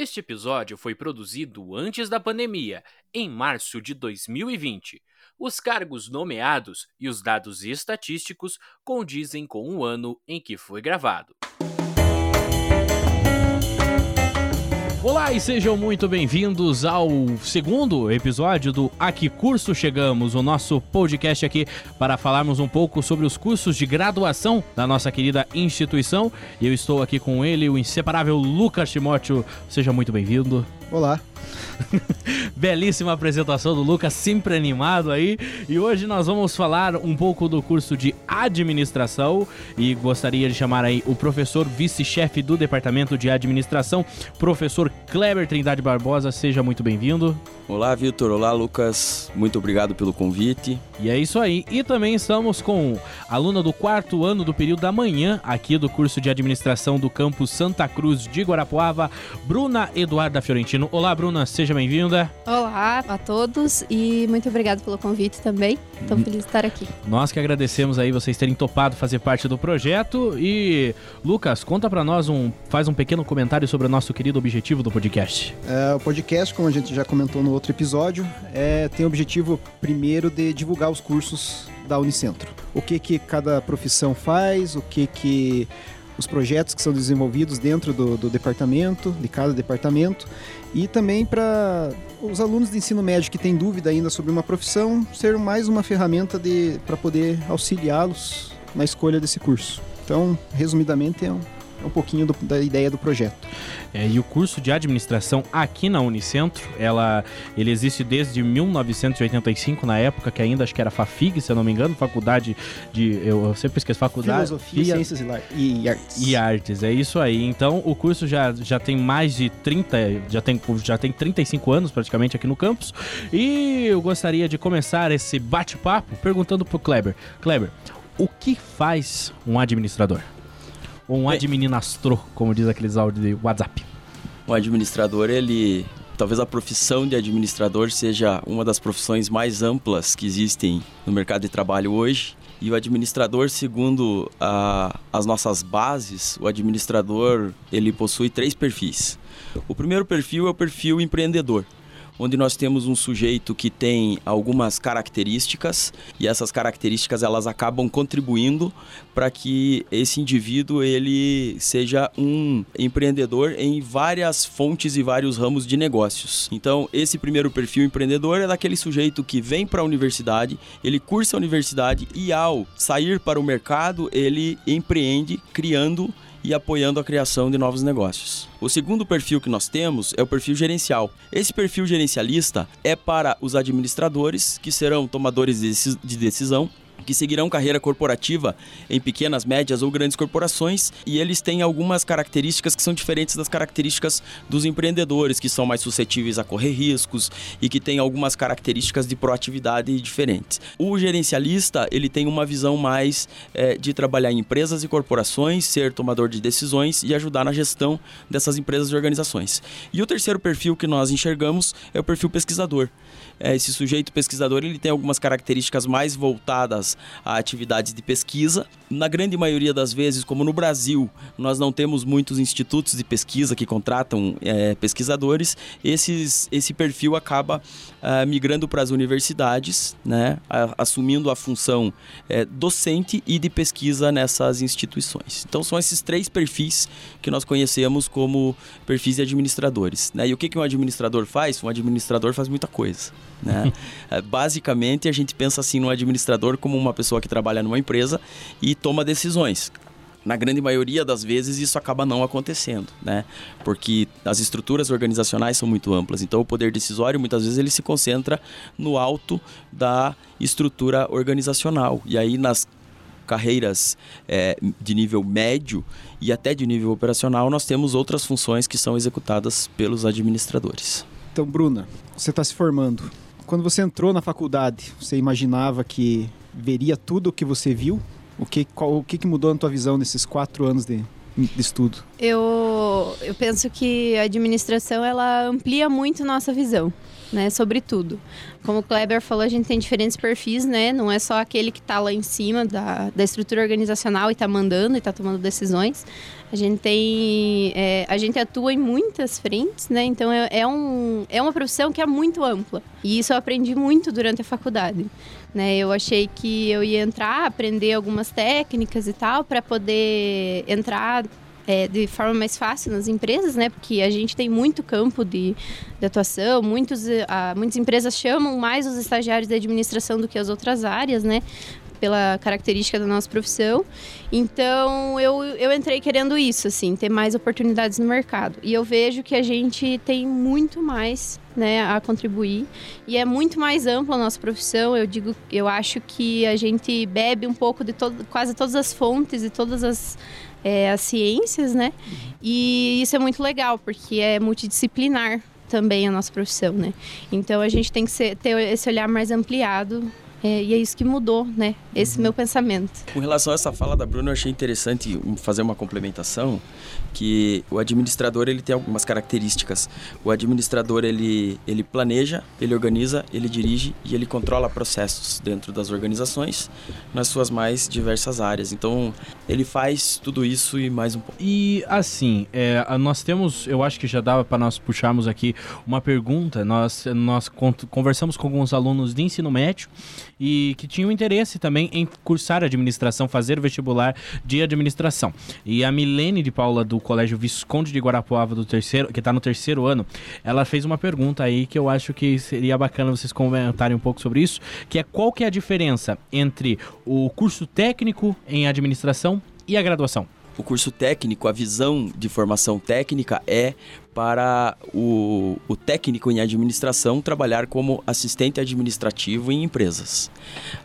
Este episódio foi produzido antes da pandemia, em março de 2020. Os cargos nomeados e os dados estatísticos condizem com o ano em que foi gravado. Olá e sejam muito bem-vindos ao segundo episódio do A Que Curso Chegamos, o nosso podcast aqui para falarmos um pouco sobre os cursos de graduação da nossa querida instituição. E eu estou aqui com ele, o inseparável Lucas Timóteo. Seja muito bem-vindo. Olá. Belíssima apresentação do Lucas, sempre animado aí. E hoje nós vamos falar um pouco do curso de administração e gostaria de chamar aí o professor vice-chefe do departamento de administração, professor Kleber Trindade Barbosa. Seja muito bem-vindo. Olá, Vitor. Olá, Lucas. Muito obrigado pelo convite. E é isso aí. E também estamos com a aluna do quarto ano do período da manhã, aqui do curso de administração do campus Santa Cruz de Guarapuava, Bruna Eduarda Fiorentino. Olá, Bruna. Seja bem-vinda. Olá a todos e muito obrigado pelo convite também. Estou feliz de estar aqui. Nós que agradecemos aí vocês terem topado fazer parte do projeto. E, Lucas, conta para nós um. faz um pequeno comentário sobre o nosso querido objetivo do podcast. É, o podcast, como a gente já comentou no outro episódio, é, tem o objetivo primeiro de divulgar os cursos da Unicentro. O que que cada profissão faz, o que que os projetos que são desenvolvidos dentro do, do departamento, de cada departamento, e também para os alunos de ensino médio que têm dúvida ainda sobre uma profissão ser mais uma ferramenta para poder auxiliá-los na escolha desse curso. Então, resumidamente, é um, um pouquinho do, da ideia do projeto. É, e o curso de administração aqui na Unicentro, ela, ele existe desde 1985, na época que ainda acho que era FAFIG, se eu não me engano, faculdade de. Eu, sempre esqueço, faculdade. Filosofia, Ciências e, e, Artes. E Artes, é isso aí. Então o curso já, já tem mais de 30, já tem, já tem 35 anos praticamente aqui no campus. E eu gostaria de começar esse bate-papo perguntando pro Kleber. Kleber, o que faz um administrador? Ou um administrador, como diz aqueles áudios de WhatsApp? O administrador, ele. Talvez a profissão de administrador seja uma das profissões mais amplas que existem no mercado de trabalho hoje. E o administrador, segundo a, as nossas bases, o administrador ele possui três perfis. O primeiro perfil é o perfil empreendedor onde nós temos um sujeito que tem algumas características e essas características elas acabam contribuindo para que esse indivíduo ele seja um empreendedor em várias fontes e vários ramos de negócios. Então, esse primeiro perfil empreendedor é daquele sujeito que vem para a universidade, ele cursa a universidade e ao sair para o mercado, ele empreende criando e apoiando a criação de novos negócios. O segundo perfil que nós temos é o perfil gerencial. Esse perfil gerencialista é para os administradores, que serão tomadores de decisão que seguirão carreira corporativa em pequenas, médias ou grandes corporações e eles têm algumas características que são diferentes das características dos empreendedores, que são mais suscetíveis a correr riscos e que têm algumas características de proatividade diferentes. O gerencialista ele tem uma visão mais é, de trabalhar em empresas e corporações, ser tomador de decisões e ajudar na gestão dessas empresas e organizações. E o terceiro perfil que nós enxergamos é o perfil pesquisador. É, esse sujeito pesquisador ele tem algumas características mais voltadas a atividades de pesquisa. Na grande maioria das vezes, como no Brasil, nós não temos muitos institutos de pesquisa que contratam é, pesquisadores, esses, esse perfil acaba é, migrando para as universidades, né, assumindo a função é, docente e de pesquisa nessas instituições. Então, são esses três perfis que nós conhecemos como perfis de administradores. Né? E o que, que um administrador faz? Um administrador faz muita coisa. Né? É, basicamente, a gente pensa assim no administrador como uma pessoa que trabalha numa empresa e toma decisões. Na grande maioria das vezes isso acaba não acontecendo, né? Porque as estruturas organizacionais são muito amplas. Então o poder decisório muitas vezes ele se concentra no alto da estrutura organizacional. E aí nas carreiras é, de nível médio e até de nível operacional nós temos outras funções que são executadas pelos administradores. Então, Bruna, você está se formando. Quando você entrou na faculdade, você imaginava que veria tudo o que você viu? O que, qual, o que, que mudou na tua visão nesses quatro anos de, de estudo? Eu, eu penso que a administração ela amplia muito nossa visão né, sobre tudo. Como o Kleber falou, a gente tem diferentes perfis, né? Não é só aquele que está lá em cima da, da estrutura organizacional e está mandando e está tomando decisões. A gente tem, é, a gente atua em muitas frentes, né? Então é, é, um, é uma profissão que é muito ampla. E isso eu aprendi muito durante a faculdade. Né, eu achei que eu ia entrar, aprender algumas técnicas e tal, para poder entrar é, de forma mais fácil nas empresas, né? Porque a gente tem muito campo de, de atuação, muitos, a, muitas empresas chamam mais os estagiários de administração do que as outras áreas, né? pela característica da nossa profissão. Então, eu, eu entrei querendo isso, assim, ter mais oportunidades no mercado. E eu vejo que a gente tem muito mais né, a contribuir e é muito mais ampla a nossa profissão. Eu digo, eu acho que a gente bebe um pouco de todo, quase todas as fontes e todas as é, as ciências, né? E isso é muito legal, porque é multidisciplinar também a nossa profissão, né? Então a gente tem que ser, ter esse olhar mais ampliado é, e é isso que mudou, né? Esse uhum. meu pensamento. Com relação a essa fala da Bruna, eu achei interessante fazer uma complementação que o administrador ele tem algumas características. O administrador ele, ele planeja, ele organiza, ele dirige e ele controla processos dentro das organizações nas suas mais diversas áreas. Então ele faz tudo isso e mais um pouco. E assim, é, nós temos, eu acho que já dava para nós puxarmos aqui uma pergunta. Nós, nós conversamos com alguns alunos de ensino médio e que tinham interesse também em cursar administração, fazer vestibular de administração. E a Milene de Paula do Colégio Visconde de Guarapuava do terceiro, que está no terceiro ano, ela fez uma pergunta aí que eu acho que seria bacana vocês comentarem um pouco sobre isso, que é qual que é a diferença entre o curso técnico em administração e a graduação? O curso técnico, a visão de formação técnica é para o, o, técnico em administração trabalhar como assistente administrativo em empresas.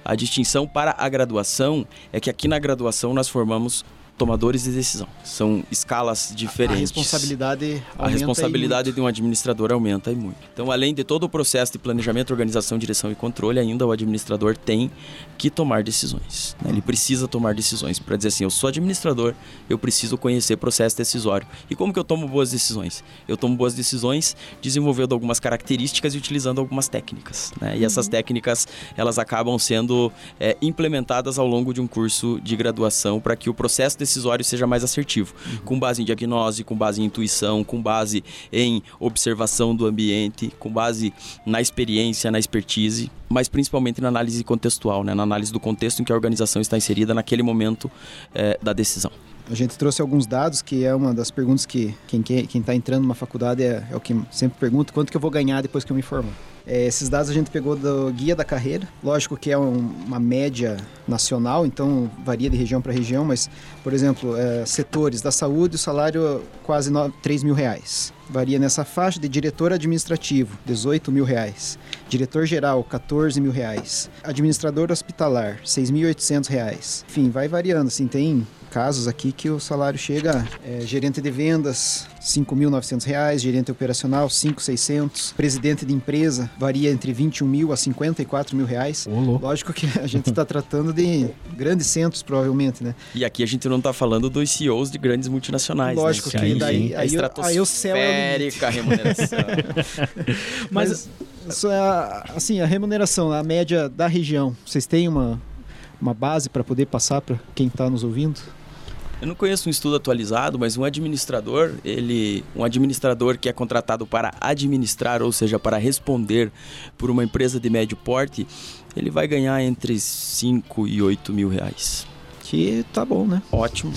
A distinção para a graduação é que aqui na graduação nós formamos tomadores de decisão. São escalas diferentes. A responsabilidade A responsabilidade de um administrador aumenta e muito. Então, além de todo o processo de planejamento, organização, direção e controle, ainda o administrador tem que tomar decisões. Né? Ele precisa tomar decisões para dizer assim, eu sou administrador, eu preciso conhecer processo decisório. E como que eu tomo boas decisões? Eu tomo boas decisões desenvolvendo algumas características e utilizando algumas técnicas. Né? E uhum. essas técnicas, elas acabam sendo é, implementadas ao longo de um curso de graduação para que o processo decisório seja mais assertivo, uhum. com base em diagnose, com base em intuição, com base em observação do ambiente, com base na experiência, na expertise, mas principalmente na análise contextual, né? na análise do contexto em que a organização está inserida naquele momento é, da decisão. A gente trouxe alguns dados, que é uma das perguntas que quem está entrando numa faculdade é, é, o que sempre pergunta, quanto que eu vou ganhar depois que eu me formar. É, esses dados a gente pegou do Guia da Carreira. Lógico que é um, uma média nacional, então varia de região para região, mas, por exemplo, é, setores da saúde, o salário quase 9, 3 mil reais. Varia nessa faixa de diretor administrativo, 18 mil reais. Diretor geral, 14 mil reais. Administrador hospitalar, 6.800 reais. Enfim, vai variando, assim, tem casos aqui que o salário chega é, gerente de vendas, R$ 5.900, gerente operacional, R$ 5.600, presidente de empresa, varia entre 21 mil a 54 mil reais. Olô. Lógico que a gente está tratando de grandes centros, provavelmente, né? E aqui a gente não está falando dos CEOs de grandes multinacionais, né? Lógico né? que, aí, daí, aí, aí o céu é a remuneração. Mas, Mas é, assim, a remuneração, a média da região, vocês têm uma, uma base para poder passar para quem está nos ouvindo? Eu não conheço um estudo atualizado, mas um administrador, ele, um administrador que é contratado para administrar, ou seja, para responder por uma empresa de médio porte, ele vai ganhar entre 5 e 8 mil reais. Que tá bom, né? Ótimo.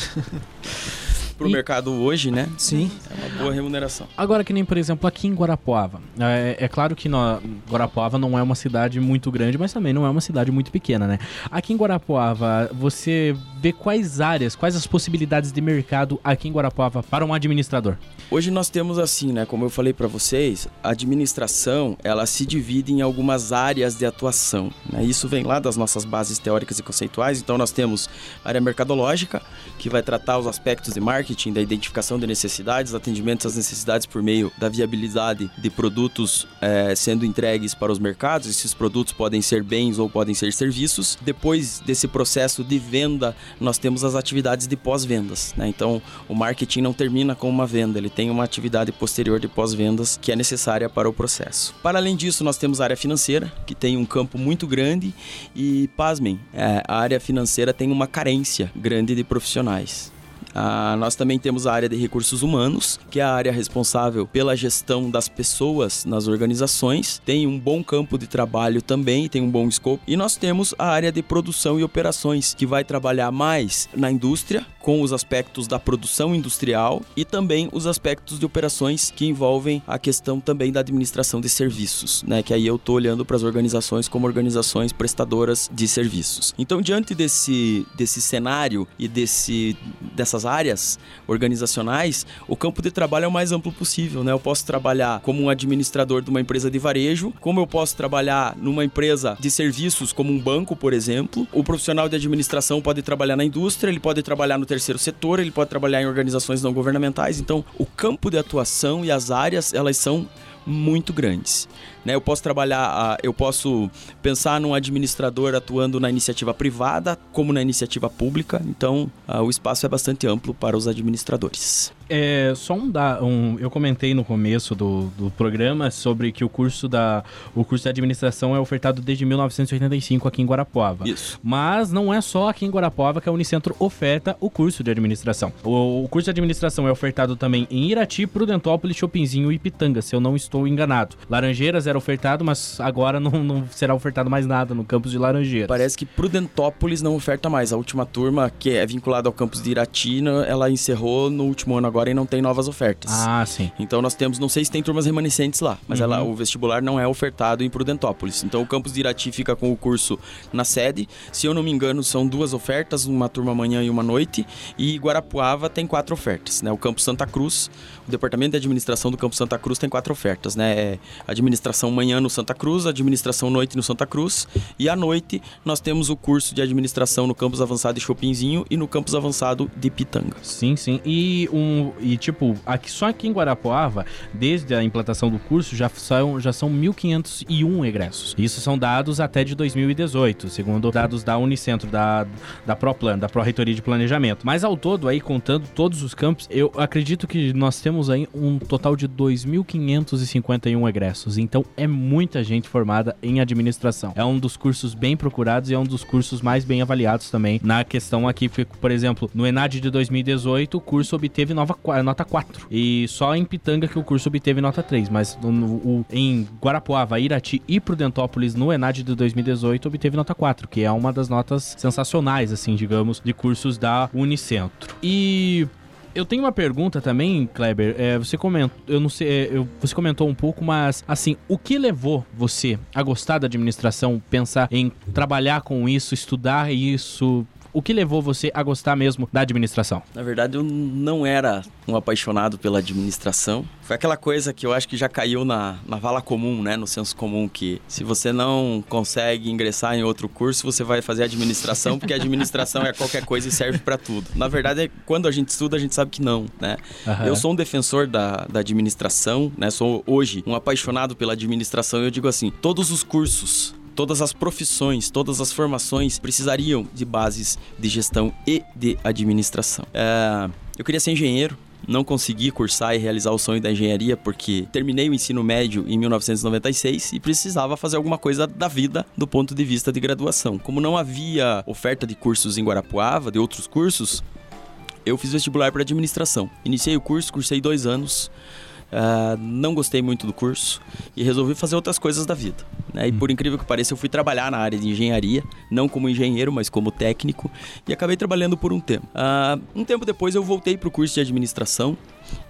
pro e... mercado hoje, né? Sim. É boa remuneração. Agora, que nem, por exemplo, aqui em Guarapuava. É, é claro que no, Guarapuava não é uma cidade muito grande, mas também não é uma cidade muito pequena, né? Aqui em Guarapuava, você vê quais áreas, quais as possibilidades de mercado aqui em Guarapuava para um administrador? Hoje nós temos assim, né? Como eu falei para vocês, a administração, ela se divide em algumas áreas de atuação. Né? Isso vem lá das nossas bases teóricas e conceituais. Então nós temos a área mercadológica, que vai tratar os aspectos de marketing, marketing, da identificação de necessidades, atendimento às necessidades por meio da viabilidade de produtos é, sendo entregues para os mercados. Esses produtos podem ser bens ou podem ser serviços. Depois desse processo de venda, nós temos as atividades de pós-vendas. Né? Então, o marketing não termina com uma venda, ele tem uma atividade posterior de pós-vendas que é necessária para o processo. Para além disso, nós temos a área financeira, que tem um campo muito grande e, pasmem, é, a área financeira tem uma carência grande de profissionais. Ah, nós também temos a área de recursos humanos, que é a área responsável pela gestão das pessoas nas organizações. Tem um bom campo de trabalho também, tem um bom escopo. E nós temos a área de produção e operações, que vai trabalhar mais na indústria, com os aspectos da produção industrial e também os aspectos de operações que envolvem a questão também da administração de serviços, né? Que aí eu estou olhando para as organizações como organizações prestadoras de serviços. Então, diante desse, desse cenário e desse, dessas áreas organizacionais, o campo de trabalho é o mais amplo possível, né? Eu posso trabalhar como um administrador de uma empresa de varejo, como eu posso trabalhar numa empresa de serviços como um banco, por exemplo. O profissional de administração pode trabalhar na indústria, ele pode trabalhar no terceiro setor, ele pode trabalhar em organizações não governamentais. Então, o campo de atuação e as áreas, elas são muito grandes. Né? Eu posso trabalhar, eu posso pensar num administrador atuando na iniciativa privada como na iniciativa pública, então o espaço é bastante amplo para os administradores. É, só um, da, um eu comentei no começo do, do programa sobre que o curso da o curso de administração é ofertado desde 1985 aqui em Guarapuava. Isso. Mas não é só aqui em Guarapuava que a Unicentro oferta o curso de administração. O, o curso de administração é ofertado também em Irati, Prudentópolis, Chopinzinho e Pitanga, se eu não estou enganado. Laranjeiras era ofertado, mas agora não, não será ofertado mais nada no campus de Laranjeiras. Parece que Prudentópolis não oferta mais. A última turma, que é vinculada ao campus de Irati, ela encerrou no último ano agora e não tem novas ofertas. Ah, sim. Então nós temos, não sei se tem turmas remanescentes lá, mas uhum. ela, o vestibular não é ofertado em Prudentópolis. Então o campus de Irati fica com o curso na sede. Se eu não me engano, são duas ofertas, uma turma amanhã e uma noite. E Guarapuava tem quatro ofertas, né? O campus Santa Cruz, o departamento de administração do campus Santa Cruz tem quatro ofertas, né? É administração manhã no Santa Cruz, administração noite no Santa Cruz e à noite nós temos o curso de administração no campus avançado de Chopinzinho e no campus avançado de Pitanga. Sim, sim. E um e tipo, aqui só aqui em Guarapuava, desde a implantação do curso já são já são 1501 egressos. Isso são dados até de 2018, segundo dados da Unicentro da da ProPlan, da Pró-Reitoria de Planejamento. Mas ao todo aí contando todos os campos, eu acredito que nós temos aí um total de 2551 egressos. Então é muita gente formada em administração. É um dos cursos bem procurados e é um dos cursos mais bem avaliados também na questão aqui, por exemplo, no ENAD de 2018, o curso obteve nova, nota 4. E só em Pitanga que o curso obteve nota 3, mas no, no, em Guarapuava, Irati e Prudentópolis, no ENAD de 2018, obteve nota 4, que é uma das notas sensacionais, assim, digamos, de cursos da Unicentro. E eu tenho uma pergunta também, Kleber. É, você comentou, eu não sei, é, você comentou um pouco, mas assim, o que levou você a gostar da administração, pensar em trabalhar com isso, estudar isso, o que levou você a gostar mesmo da administração? Na verdade, eu não era um apaixonado pela administração. Foi aquela coisa que eu acho que já caiu na, na vala comum, né? No senso comum, que se você não consegue ingressar em outro curso, você vai fazer administração, porque administração é qualquer coisa e serve para tudo. Na verdade, quando a gente estuda, a gente sabe que não, né? Uhum. Eu sou um defensor da, da administração, né? Sou hoje um apaixonado pela administração e eu digo assim, todos os cursos todas as profissões, todas as formações precisariam de bases de gestão e de administração. É, eu queria ser engenheiro, não consegui cursar e realizar o sonho da engenharia porque terminei o ensino médio em 1996 e precisava fazer alguma coisa da vida do ponto de vista de graduação. Como não havia oferta de cursos em Guarapuava, de outros cursos, eu fiz vestibular para administração. Iniciei o curso, cursei dois anos. Uh, não gostei muito do curso e resolvi fazer outras coisas da vida. Né? E por incrível que pareça, eu fui trabalhar na área de engenharia, não como engenheiro, mas como técnico, e acabei trabalhando por um tempo. Uh, um tempo depois eu voltei para o curso de administração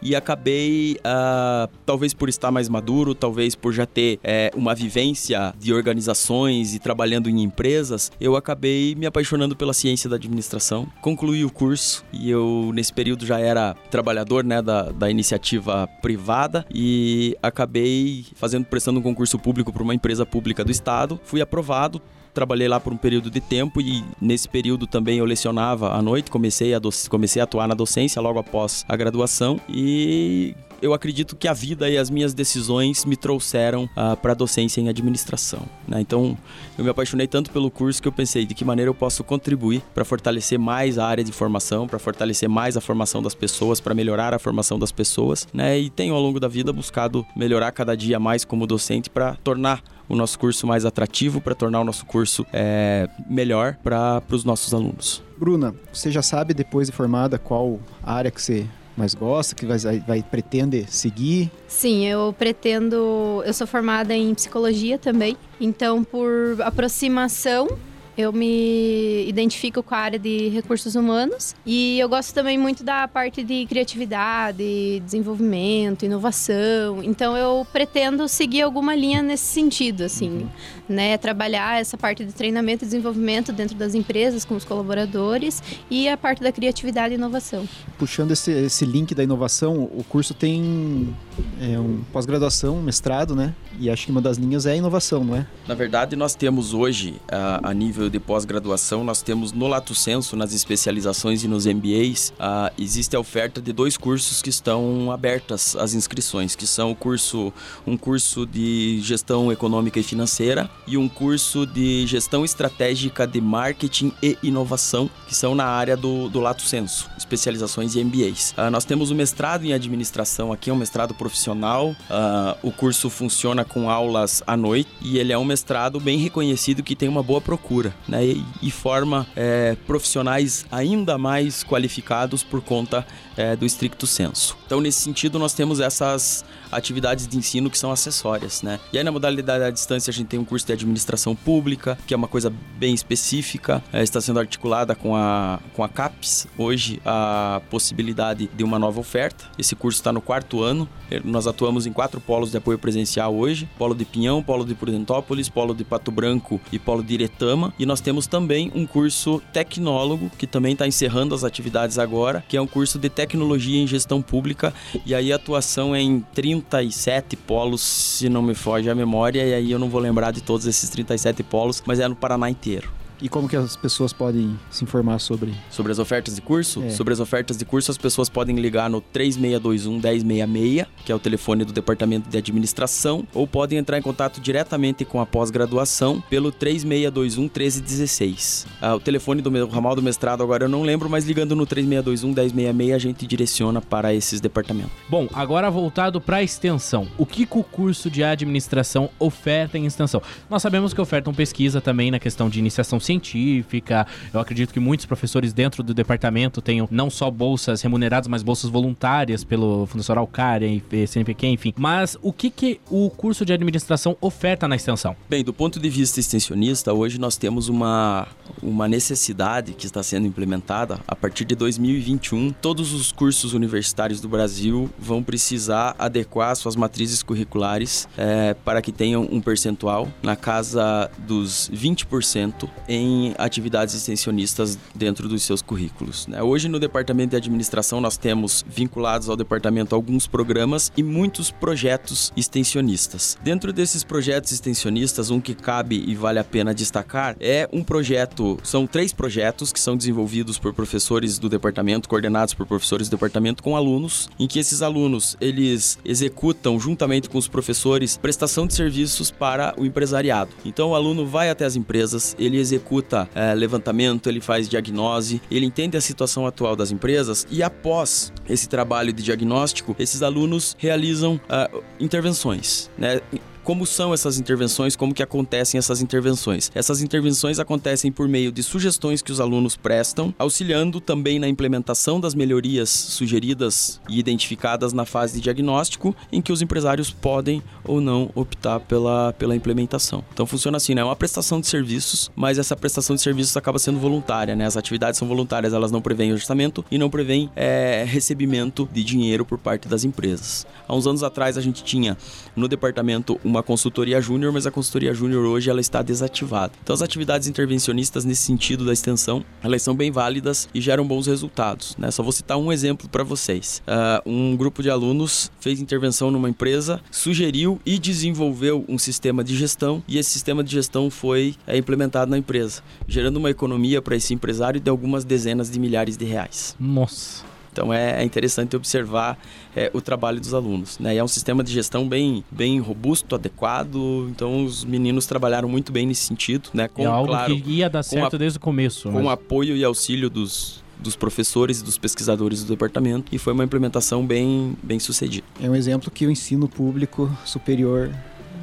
e acabei, uh, talvez por estar mais maduro, talvez por já ter é, uma vivência de organizações e trabalhando em empresas, eu acabei me apaixonando pela ciência da administração. Concluí o curso e eu, nesse período, já era trabalhador né, da, da iniciativa privada e acabei fazendo, prestando um concurso público para uma empresa pública do estado. Fui aprovado, trabalhei lá por um período de tempo e nesse período também eu lecionava à noite, comecei a, comecei a atuar na docência logo após a graduação e eu acredito que a vida e as minhas decisões me trouxeram uh, ah, para a docência em administração. Né? Então, eu me apaixonei tanto pelo curso que eu pensei de que maneira eu posso contribuir para fortalecer mais a área de formação, para fortalecer mais a formação das pessoas, para melhorar a formação das pessoas. Né? E tenho ao longo da vida buscado melhorar cada dia mais como docente para tornar o nosso curso mais atrativo, para tornar o nosso curso é, melhor para os nossos alunos. Bruna, você já sabe depois de formada qual área que você mais gosta, que vai, vai pretende seguir? Sim, eu pretendo. Eu sou formada em psicologia também, então por aproximação eu me identifico com a área de recursos humanos e eu gosto também muito da parte de criatividade, desenvolvimento, inovação. Então eu pretendo seguir alguma linha nesse sentido, assim, uhum. né? Trabalhar essa parte de treinamento e desenvolvimento dentro das empresas com os colaboradores e a parte da criatividade e inovação. Puxando esse, esse link da inovação, o curso tem é, um pós-graduação, mestrado, né? E acho que uma das linhas é a inovação, não é? Na verdade, nós temos hoje, a, a nível de pós-graduação, nós temos no Lato Senso, nas especializações e nos MBAs, a, existe a oferta de dois cursos que estão abertas as inscrições, que são o curso, um curso de gestão econômica e financeira e um curso de gestão estratégica de marketing e inovação, que são na área do, do Lato Senso, especializações e MBAs. Ah, nós temos o mestrado em administração aqui, é um mestrado profissional. Ah, o curso funciona com aulas à noite e ele é um mestrado bem reconhecido que tem uma boa procura né, e, forma é, profissionais ainda mais qualificados por conta é, do estricto senso. Então, nesse sentido, nós temos essas atividades de ensino que são acessórias, né? E aí, na modalidade à distância, a gente tem um curso de administração pública, que é uma coisa bem específica, é, está sendo articulada com a, com a CAPES. Hoje, a possibilidade de uma nova oferta. Esse curso está no quarto ano. Nós atuamos em quatro polos de apoio presencial hoje: Polo de Pinhão, Polo de Prudentópolis, Polo de Pato Branco e Polo de Iretama. E nós temos também um curso tecnólogo, que também está encerrando as atividades agora, que é um curso de tecnologia em gestão pública. E aí a atuação é em 37 polos, se não me foge a memória, e aí eu não vou lembrar de todos esses 37 polos, mas é no Paraná inteiro. E como que as pessoas podem se informar sobre? Sobre as ofertas de curso? É. Sobre as ofertas de curso, as pessoas podem ligar no 3621 1066, que é o telefone do Departamento de Administração, ou podem entrar em contato diretamente com a pós-graduação pelo 3621 1316. Ah, o telefone do meu ramal do mestrado agora eu não lembro, mas ligando no 3621 1066 a gente direciona para esses departamentos. Bom, agora voltado para a extensão. O que, que o curso de administração oferta em extensão? Nós sabemos que ofertam pesquisa também na questão de iniciação científica. Eu acredito que muitos professores dentro do departamento tenham não só bolsas remuneradas, mas bolsas voluntárias pelo Fundação Araucária e CNPq, enfim. Mas o que, que o curso de administração oferta na extensão? Bem, do ponto de vista extensionista, hoje nós temos uma, uma necessidade que está sendo implementada a partir de 2021. Todos os cursos universitários do Brasil vão precisar adequar suas matrizes curriculares é, para que tenham um percentual na casa dos 20% em em atividades extensionistas dentro dos seus currículos. Né? Hoje, no departamento de administração, nós temos vinculados ao departamento alguns programas e muitos projetos extensionistas. Dentro desses projetos extensionistas, um que cabe e vale a pena destacar é um projeto, são três projetos que são desenvolvidos por professores do departamento, coordenados por professores do departamento com alunos, em que esses alunos eles executam juntamente com os professores prestação de serviços para o empresariado. Então o aluno vai até as empresas, ele executa executa é, levantamento, ele faz diagnose, ele entende a situação atual das empresas e após esse trabalho de diagnóstico, esses alunos realizam uh, intervenções, né? Como são essas intervenções? Como que acontecem essas intervenções? Essas intervenções acontecem por meio de sugestões que os alunos prestam, auxiliando também na implementação das melhorias sugeridas e identificadas na fase de diagnóstico, em que os empresários podem ou não optar pela, pela implementação. Então funciona assim, né? É uma prestação de serviços, mas essa prestação de serviços acaba sendo voluntária, né? As atividades são voluntárias, elas não prevêem orçamento e não prevêem é, recebimento de dinheiro por parte das empresas. Há uns anos atrás a gente tinha no departamento uma uma consultoria júnior, mas a consultoria júnior hoje ela está desativada. Então as atividades intervencionistas nesse sentido da extensão, elas são bem válidas e geram bons resultados. Né? Só vou citar um exemplo para vocês. Uh, um grupo de alunos fez intervenção numa empresa, sugeriu e desenvolveu um sistema de gestão e esse sistema de gestão foi é, implementado na empresa, gerando uma economia para esse empresário de algumas dezenas de milhares de reais. Nossa. Então é, é interessante observar é, o trabalho dos alunos. Né? E é um sistema de gestão bem, bem robusto, adequado. Então os meninos trabalharam muito bem nesse sentido. Né? Com, é algo claro, que ia dar certo a, desde o começo. Com mas... apoio e auxílio dos, dos professores e dos pesquisadores do departamento e foi uma implementação bem, bem sucedida. É um exemplo que o ensino público superior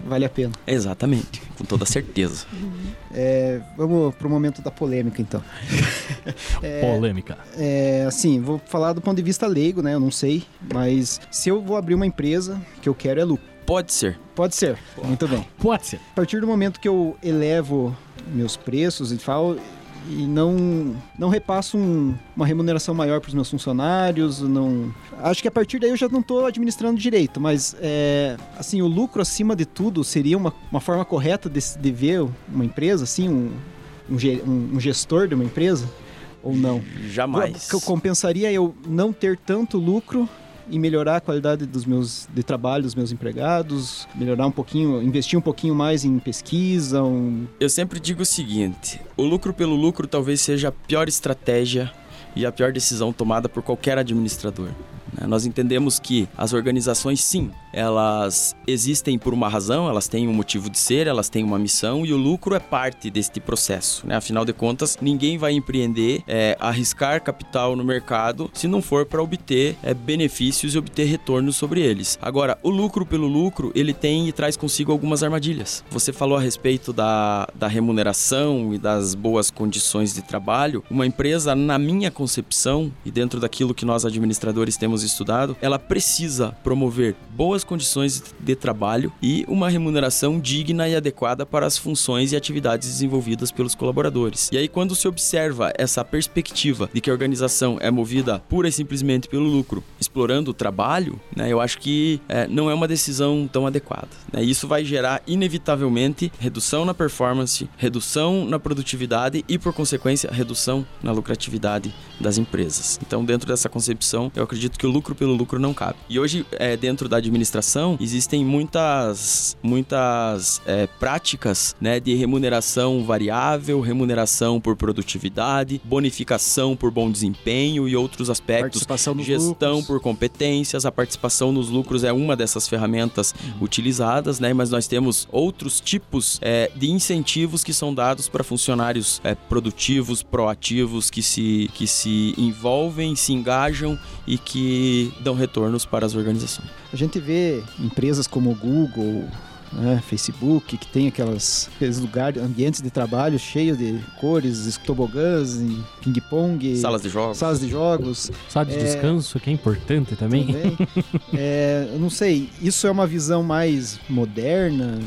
vale a pena. Exatamente, com toda certeza. É, vamos para o momento da polêmica, então. é, polêmica. É, assim, vou falar do ponto de vista leigo, né? Eu não sei, mas se eu vou abrir uma empresa, o que eu quero é lucro. Pode ser. Pode ser. Muito bem. Pode ser. A partir do momento que eu elevo meus preços e tal, e não não repasso um, uma remuneração maior para os meus funcionários, não acho que a partir daí eu já não estou administrando direito, mas é, assim o lucro acima de tudo seria uma, uma forma correta de, de ver uma empresa, assim um, um, um gestor de uma empresa ou não? Jamais. Compensaria eu não ter tanto lucro em melhorar a qualidade dos meus de trabalho dos meus empregados, melhorar um pouquinho, investir um pouquinho mais em pesquisa. Um... Eu sempre digo o seguinte: o lucro pelo lucro talvez seja a pior estratégia e a pior decisão tomada por qualquer administrador. Né? Nós entendemos que as organizações, sim, elas existem por uma razão, elas têm um motivo de ser, elas têm uma missão e o lucro é parte deste processo. Né? Afinal de contas, ninguém vai empreender, é, arriscar capital no mercado se não for para obter é, benefícios e obter retornos sobre eles. Agora, o lucro pelo lucro, ele tem e traz consigo algumas armadilhas. Você falou a respeito da, da remuneração e das boas condições de trabalho. Uma empresa, na minha concepção e dentro daquilo que nós administradores temos estudado, ela precisa promover boas condições de trabalho e uma remuneração digna e adequada para as funções e atividades desenvolvidas pelos colaboradores. E aí, quando se observa essa perspectiva de que a organização é movida pura e simplesmente pelo lucro, explorando o trabalho, né, eu acho que é, não é uma decisão tão adequada. Né? Isso vai gerar, inevitavelmente, redução na performance, redução na produtividade e, por consequência, redução na lucratividade das empresas. Então, dentro dessa concepção, eu acredito que o lucro pelo lucro não cabe. E hoje, é, dentro da administração, existem muitas, muitas é, práticas né, de remuneração variável, remuneração por produtividade, bonificação por bom desempenho e outros aspectos. gestão lucros. por competências. A participação nos lucros é uma dessas ferramentas uhum. utilizadas, né? Mas nós temos outros tipos é, de incentivos que são dados para funcionários é, produtivos, proativos, que se, que se envolvem, se engajam e que dão retornos para as organizações. A gente vê empresas como o Google, né, Facebook, que tem aquelas, aqueles lugares, ambientes de trabalho cheios de cores, tobogãs, ping-pong, salas de jogos. Salas de jogos. Sala de é, descanso, que é importante também. também. é, eu não sei, isso é uma visão mais moderna,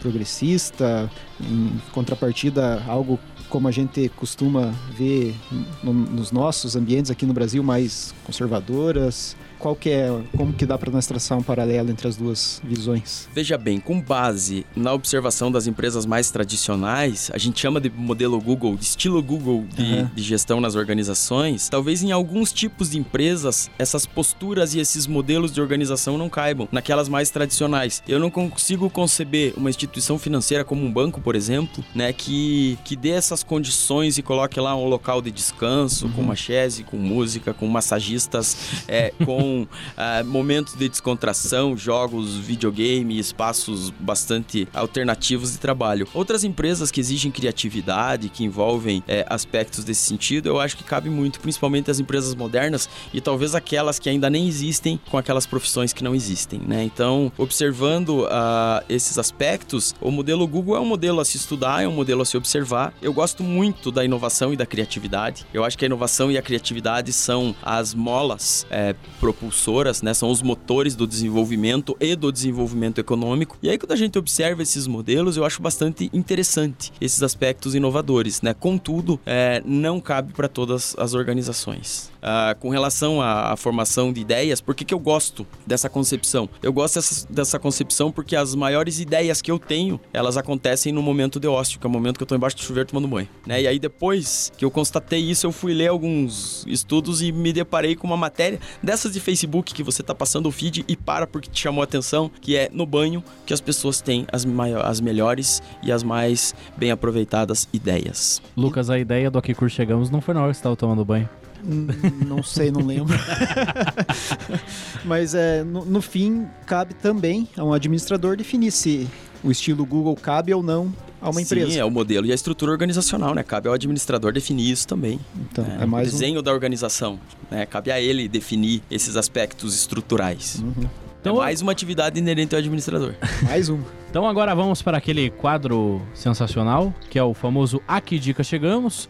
progressista, em contrapartida algo como a gente costuma ver no, nos nossos ambientes aqui no Brasil mais conservadoras, qual que é, como que dá para nós traçar um paralelo entre as duas visões? Veja bem, com base na observação das empresas mais tradicionais, a gente chama de modelo Google, de estilo Google de, uhum. de gestão nas organizações, talvez em alguns tipos de empresas essas posturas e esses modelos de organização não caibam naquelas mais tradicionais. Eu não consigo conceber uma instituição financeira como um banco, por exemplo, né, que, que dê essas condições e coloque lá um local de descanso, uhum. com uma chaise, com música, com massagistas, é, com uh, momentos de descontração, jogos, videogame, espaços bastante alternativos de trabalho. Outras empresas que exigem criatividade, que envolvem é, aspectos desse sentido, eu acho que cabe muito, principalmente as empresas modernas e talvez aquelas que ainda nem existem com aquelas profissões que não existem, né? Então, observando uh, esses aspectos, o modelo Google é um modelo a se estudar, é um modelo a se observar. Eu gosto muito da inovação e da criatividade. Eu acho que a inovação e a criatividade são as molas é, propulsoras, né? São os motores do desenvolvimento e do desenvolvimento econômico. E aí quando a gente observa esses modelos, eu acho bastante interessante esses aspectos inovadores, né? Contudo, é, não cabe para todas as organizações. Ah, com relação à, à, formação de ideias, por que, que eu gosto dessa concepção? Eu gosto dessa, dessa concepção porque as maiores ideias que eu tenho, elas acontecem no momento de ócio, que é o momento que eu estou embaixo do chuveiro tomando banho. Né? E aí depois que eu constatei isso, eu fui ler alguns estudos e me deparei com uma matéria dessas de Facebook que você está passando o feed e para porque te chamou a atenção, que é no banho que as pessoas têm as, as melhores e as mais bem aproveitadas ideias. Lucas, a ideia do Aqui Cur Chegamos não foi na hora que você estava tomando banho. Não sei, não lembro. Mas é, no, no, fim, cabe também a um administrador definir se o estilo Google cabe ou não a uma empresa. Sim, é o modelo e a estrutura organizacional, né? Cabe ao administrador definir isso também. Então, é, é mais o desenho um... da organização, né? Cabe a ele definir esses aspectos estruturais. Uhum. Então, é mais uma atividade inerente ao administrador. Mais uma. Então agora vamos para aquele quadro sensacional, que é o famoso Aqui Dica Chegamos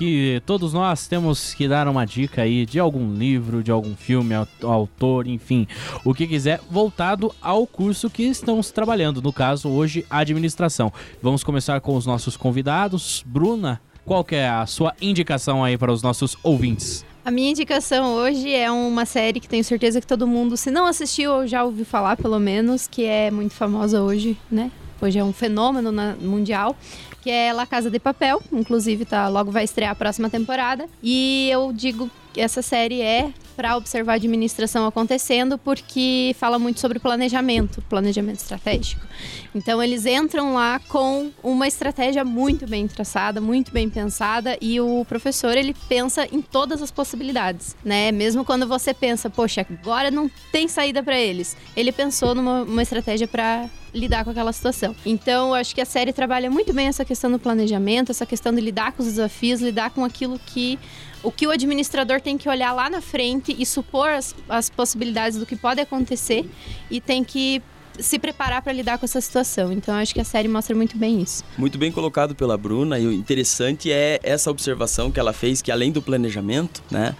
que todos nós temos que dar uma dica aí de algum livro, de algum filme, autor, enfim, o que quiser, voltado ao curso que estamos trabalhando, no caso hoje, administração. Vamos começar com os nossos convidados. Bruna, qual é a sua indicação aí para os nossos ouvintes? A minha indicação hoje é uma série que tenho certeza que todo mundo, se não assistiu ou já ouviu falar pelo menos, que é muito famosa hoje, né? Hoje é um fenômeno na, mundial, que é La Casa de Papel. Inclusive, tá, logo vai estrear a próxima temporada. E eu digo que essa série é para observar a administração acontecendo, porque fala muito sobre planejamento, planejamento estratégico. Então eles entram lá com uma estratégia muito bem traçada, muito bem pensada e o professor ele pensa em todas as possibilidades, né? Mesmo quando você pensa, poxa, agora não tem saída para eles, ele pensou numa estratégia para lidar com aquela situação. Então, eu acho que a série trabalha muito bem essa questão do planejamento, essa questão de lidar com os desafios, lidar com aquilo que o que o administrador tem que olhar lá na frente e supor as, as possibilidades do que pode acontecer e tem que se preparar para lidar com essa situação. Então acho que a série mostra muito bem isso. Muito bem colocado pela Bruna e o interessante é essa observação que ela fez que além do planejamento, né,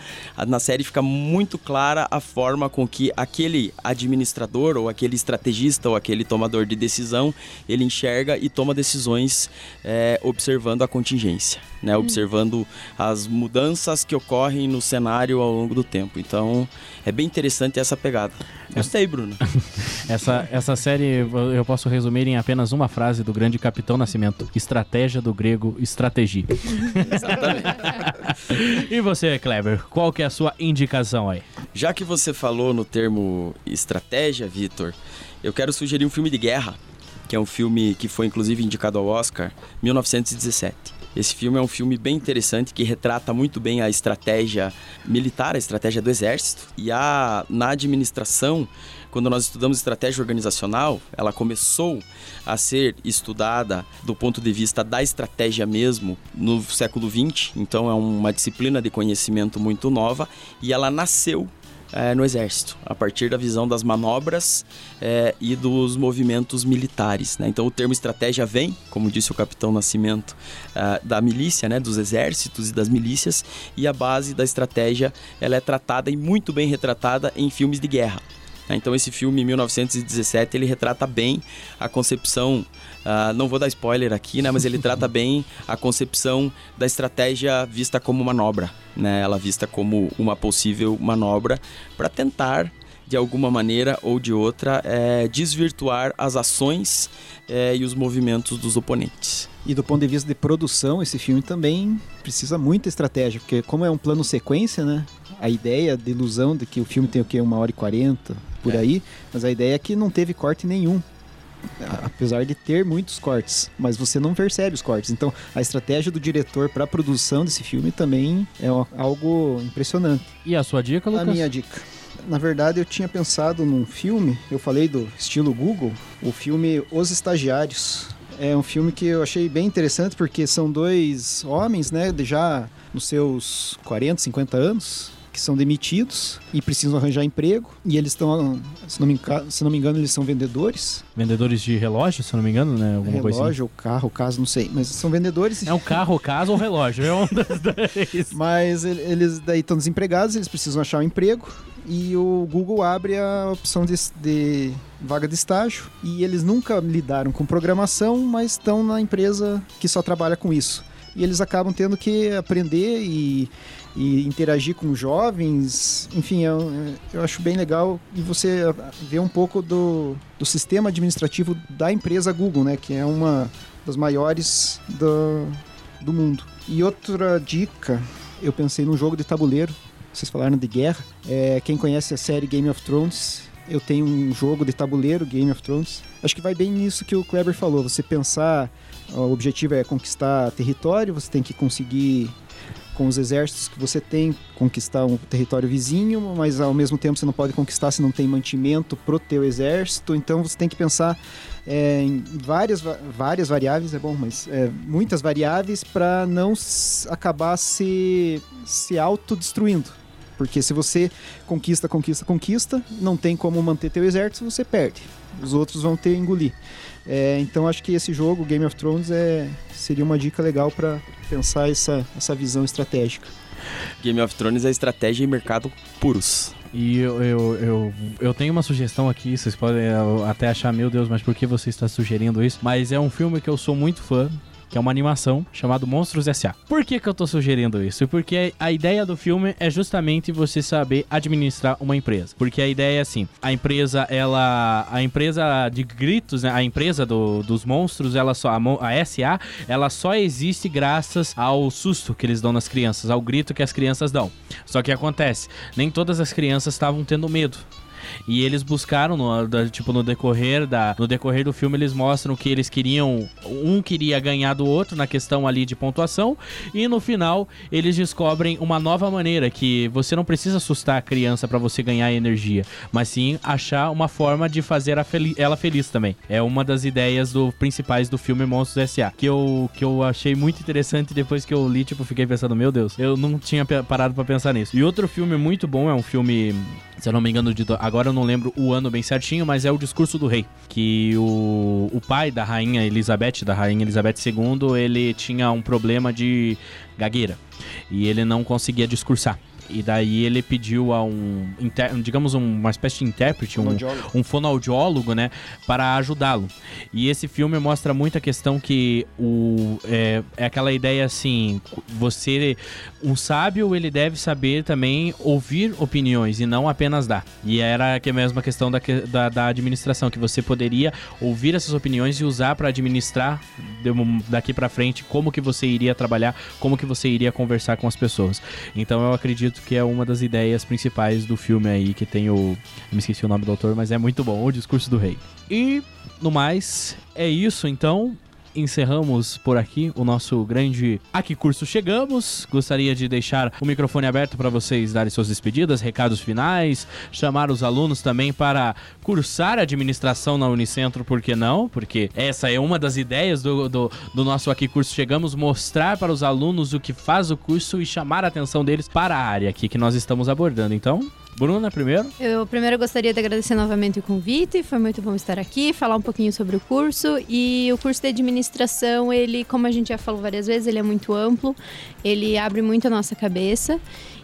na série fica muito clara a forma com que aquele administrador ou aquele estrategista ou aquele tomador de decisão ele enxerga e toma decisões é, observando a contingência, né, hum. observando as mudanças que ocorrem no cenário ao longo do tempo. Então é bem interessante essa pegada. Gostei, Bruno. essa, essa série eu posso resumir em apenas uma frase do grande Capitão Nascimento: Estratégia do grego estratégia. Exatamente. e você, Kleber, qual que é a sua indicação aí? Já que você falou no termo estratégia, Vitor, eu quero sugerir um filme de guerra, que é um filme que foi inclusive indicado ao Oscar, 1917. Esse filme é um filme bem interessante que retrata muito bem a estratégia militar, a estratégia do exército e a na administração quando nós estudamos estratégia organizacional, ela começou a ser estudada do ponto de vista da estratégia mesmo no século XX, então é uma disciplina de conhecimento muito nova e ela nasceu é, no exército, a partir da visão das manobras é, e dos movimentos militares. Né? Então, o termo estratégia vem, como disse o capitão Nascimento, é, da milícia, né? dos exércitos e das milícias, e a base da estratégia ela é tratada e muito bem retratada em filmes de guerra. Né? Então esse filme, 1917, ele retrata bem a concepção, uh, não vou dar spoiler aqui, né? mas ele trata bem a concepção da estratégia vista como manobra, né? ela vista como uma possível manobra para tentar de alguma maneira ou de outra, é, desvirtuar as ações é, e os movimentos dos oponentes. E do ponto de vista de produção, esse filme também precisa muita estratégia, porque como é um plano sequência, né? A ideia de ilusão de que o filme tem o quê? Uma hora e quarenta, por é. aí, mas a ideia é que não teve corte nenhum. Apesar de ter muitos cortes, mas você não percebe os cortes. Então, a estratégia do diretor para a produção desse filme também é algo impressionante. E a sua dica, Lucas? A minha dica. Na verdade, eu tinha pensado num filme, eu falei do estilo Google, o filme Os Estagiários. É um filme que eu achei bem interessante porque são dois homens, né, já nos seus 40, 50 anos, que são demitidos e precisam arranjar emprego. E eles estão, se, não me, se não me engano, eles são vendedores. Vendedores de relógio, se não me engano, né? Alguma relógio coisa assim. ou carro, caso, não sei. Mas são vendedores. É um carro, caso ou relógio, é um das dois. Mas eles daí estão desempregados, eles precisam achar um emprego e o Google abre a opção de, de, vaga de estágio e eles nunca lidaram com programação, mas estão na empresa que só trabalha com isso. E eles acabam tendo que aprender e, e interagir com jovens. Enfim, eu, eu acho bem legal e você vê um pouco do, do sistema administrativo da empresa Google, né? Que é uma das maiores do, do mundo. E outra dica, eu pensei num jogo de tabuleiro vocês falaram de guerra. É, quem conhece a série Game of Thrones, eu tenho um jogo de tabuleiro, Game of Thrones. Acho que vai bem nisso que o Kleber falou. Você pensar, o objetivo é conquistar território, você tem que conseguir com os exércitos que você tem, conquistar um território vizinho, mas ao mesmo tempo você não pode conquistar se não tem mantimento pro teu exército. Então você tem que pensar é, em várias, várias variáveis, é bom, mas é, muitas variáveis para não acabar se, se autodestruindo. Porque se você conquista, conquista, conquista, não tem como manter teu exército, você perde. Os outros vão ter engolir. É, então acho que esse jogo, Game of Thrones, é, seria uma dica legal para pensar essa, essa visão estratégica. Game of Thrones é estratégia e mercado puros. E eu, eu, eu, eu, tenho uma sugestão aqui, vocês podem até achar, meu Deus, mas por que você está sugerindo isso? Mas é um filme que eu sou muito fã, que é uma animação chamada Monstros S.A. Por que, que eu tô sugerindo isso? Porque a ideia do filme é justamente você saber administrar uma empresa. Porque a ideia é assim, a empresa, ela... A empresa de gritos, né? A empresa do, dos monstros, ela só... A, a S.A., ela só existe graças ao susto que eles dão nas crianças, ao grito que as crianças dão. Só que acontece, nem todas as crianças estavam tendo medo. E eles buscaram, no, da, tipo, no decorrer, da, no decorrer do filme, eles mostram que eles queriam. Um queria ganhar do outro na questão ali de pontuação. E no final, eles descobrem uma nova maneira que você não precisa assustar a criança para você ganhar energia, mas sim achar uma forma de fazer ela feliz também. É uma das ideias do, principais do filme Monstros S.A. Que eu, que eu achei muito interessante depois que eu li, tipo, fiquei pensando, meu Deus, eu não tinha parado para pensar nisso. E outro filme muito bom é um filme se eu não me engano, de, agora eu não lembro o ano bem certinho, mas é o Discurso do Rei. Que o, o pai da rainha Elizabeth, da rainha Elizabeth II, ele tinha um problema de gagueira. E ele não conseguia discursar. E daí ele pediu a um, digamos, uma espécie de intérprete, um, um fonoaudiólogo, né, para ajudá-lo. E esse filme mostra muito a questão que o, é, é aquela ideia assim, você, um sábio, ele deve saber também ouvir opiniões e não apenas dar. E era a mesma questão da, da, da administração, que você poderia ouvir essas opiniões e usar para administrar daqui para frente como que você iria trabalhar, como que você iria conversar com as pessoas. Então eu acredito que é uma das ideias principais do filme aí, que tem o. Eu me esqueci o nome do autor, mas é muito bom, O Discurso do Rei. E, no mais, é isso então encerramos por aqui o nosso grande A Que Curso Chegamos. Gostaria de deixar o microfone aberto para vocês darem suas despedidas, recados finais, chamar os alunos também para cursar administração na Unicentro, por que não? Porque essa é uma das ideias do, do, do nosso A Que Curso Chegamos, mostrar para os alunos o que faz o curso e chamar a atenção deles para a área aqui que nós estamos abordando. Então, Bruna, primeiro. Eu primeiro gostaria de agradecer novamente o convite, foi muito bom estar aqui, falar um pouquinho sobre o curso. E o curso de administração, ele, como a gente já falou várias vezes, ele é muito amplo, ele abre muito a nossa cabeça.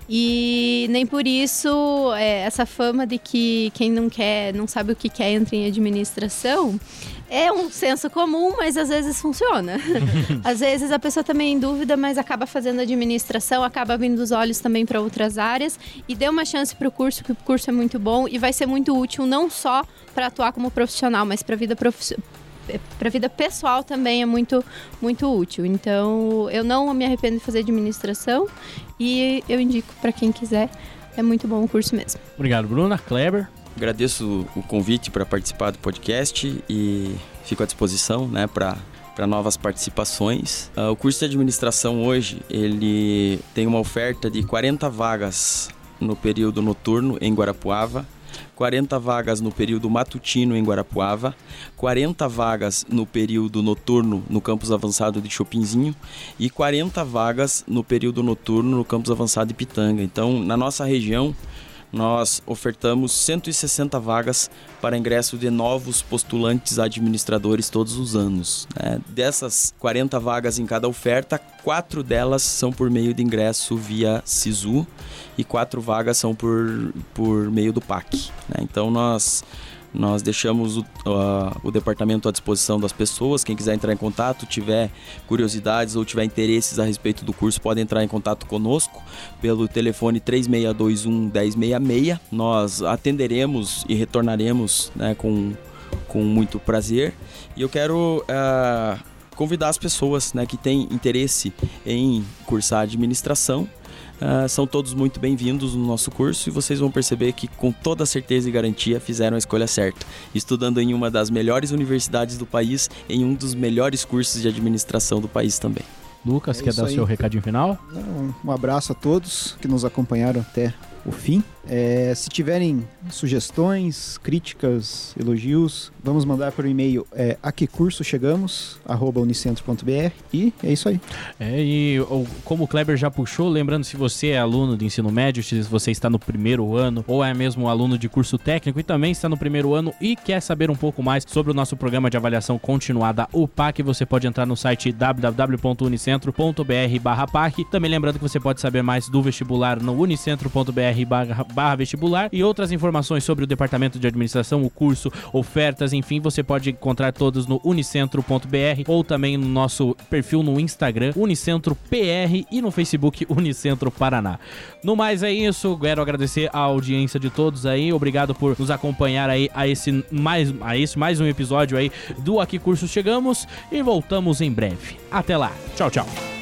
E nem por isso é, essa fama de que quem não quer, não sabe o que quer entra em administração, é um senso comum, mas às vezes funciona. às vezes a pessoa também em dúvida, mas acaba fazendo administração, acaba abrindo os olhos também para outras áreas e dê uma chance para o curso, que o curso é muito bom e vai ser muito útil não só para atuar como profissional, mas para a vida profissional para vida pessoal também é muito, muito útil. Então, eu não me arrependo de fazer administração e eu indico para quem quiser. É muito bom o curso mesmo. Obrigado, Bruna. Kleber? Agradeço o convite para participar do podcast e fico à disposição né, para para novas participações. Uh, o curso de administração hoje ele tem uma oferta de 40 vagas no período noturno em Guarapuava 40 vagas no período matutino em Guarapuava, 40 vagas no período noturno no campus avançado de Chopinzinho e 40 vagas no período noturno no campus avançado de Pitanga. Então, na nossa região, nós ofertamos 160 vagas para ingresso de novos postulantes administradores todos os anos. Né? Dessas 40 vagas em cada oferta, quatro delas são por meio de ingresso via SISU e quatro vagas são por, por meio do PAC. Né? Então nós nós deixamos o, o, departamento à disposição das pessoas. Quem quiser entrar em contato, tiver curiosidades ou tiver interesses a respeito do curso, pode entrar em contato conosco pelo telefone 3621 1066. Nós atenderemos e retornaremos né, com, com muito prazer. E eu quero. Uh, convidar as pessoas né, que têm interesse em cursar administração Uh, são todos muito bem-vindos no nosso curso e vocês vão perceber que, com toda certeza e garantia, fizeram a escolha certa, estudando em uma das melhores universidades do país, em um dos melhores cursos de administração do país também. Lucas, é quer dar aí. seu recadinho final? Um abraço a todos que nos acompanharam até o fim. É, se tiverem sugestões, críticas, elogios, vamos mandar por e-mail é, a que curso chegamos, arroba unicentro.br e é isso aí. É, e como o Kleber já puxou, lembrando se você é aluno de ensino médio, se você está no primeiro ano ou é mesmo aluno de curso técnico e também está no primeiro ano e quer saber um pouco mais sobre o nosso programa de avaliação continuada UPAC, você pode entrar no site www.unicentro.br barra PAC. Também lembrando que você pode saber mais do vestibular no unicentro.br barra barra vestibular e outras informações sobre o departamento de administração, o curso, ofertas, enfim, você pode encontrar todos no unicentro.br ou também no nosso perfil no Instagram, UnicentroPR e no Facebook Unicentro Paraná. No mais é isso, quero agradecer a audiência de todos aí, obrigado por nos acompanhar aí a esse mais a esse mais um episódio aí do Aqui Curso Chegamos e voltamos em breve. Até lá. Tchau, tchau.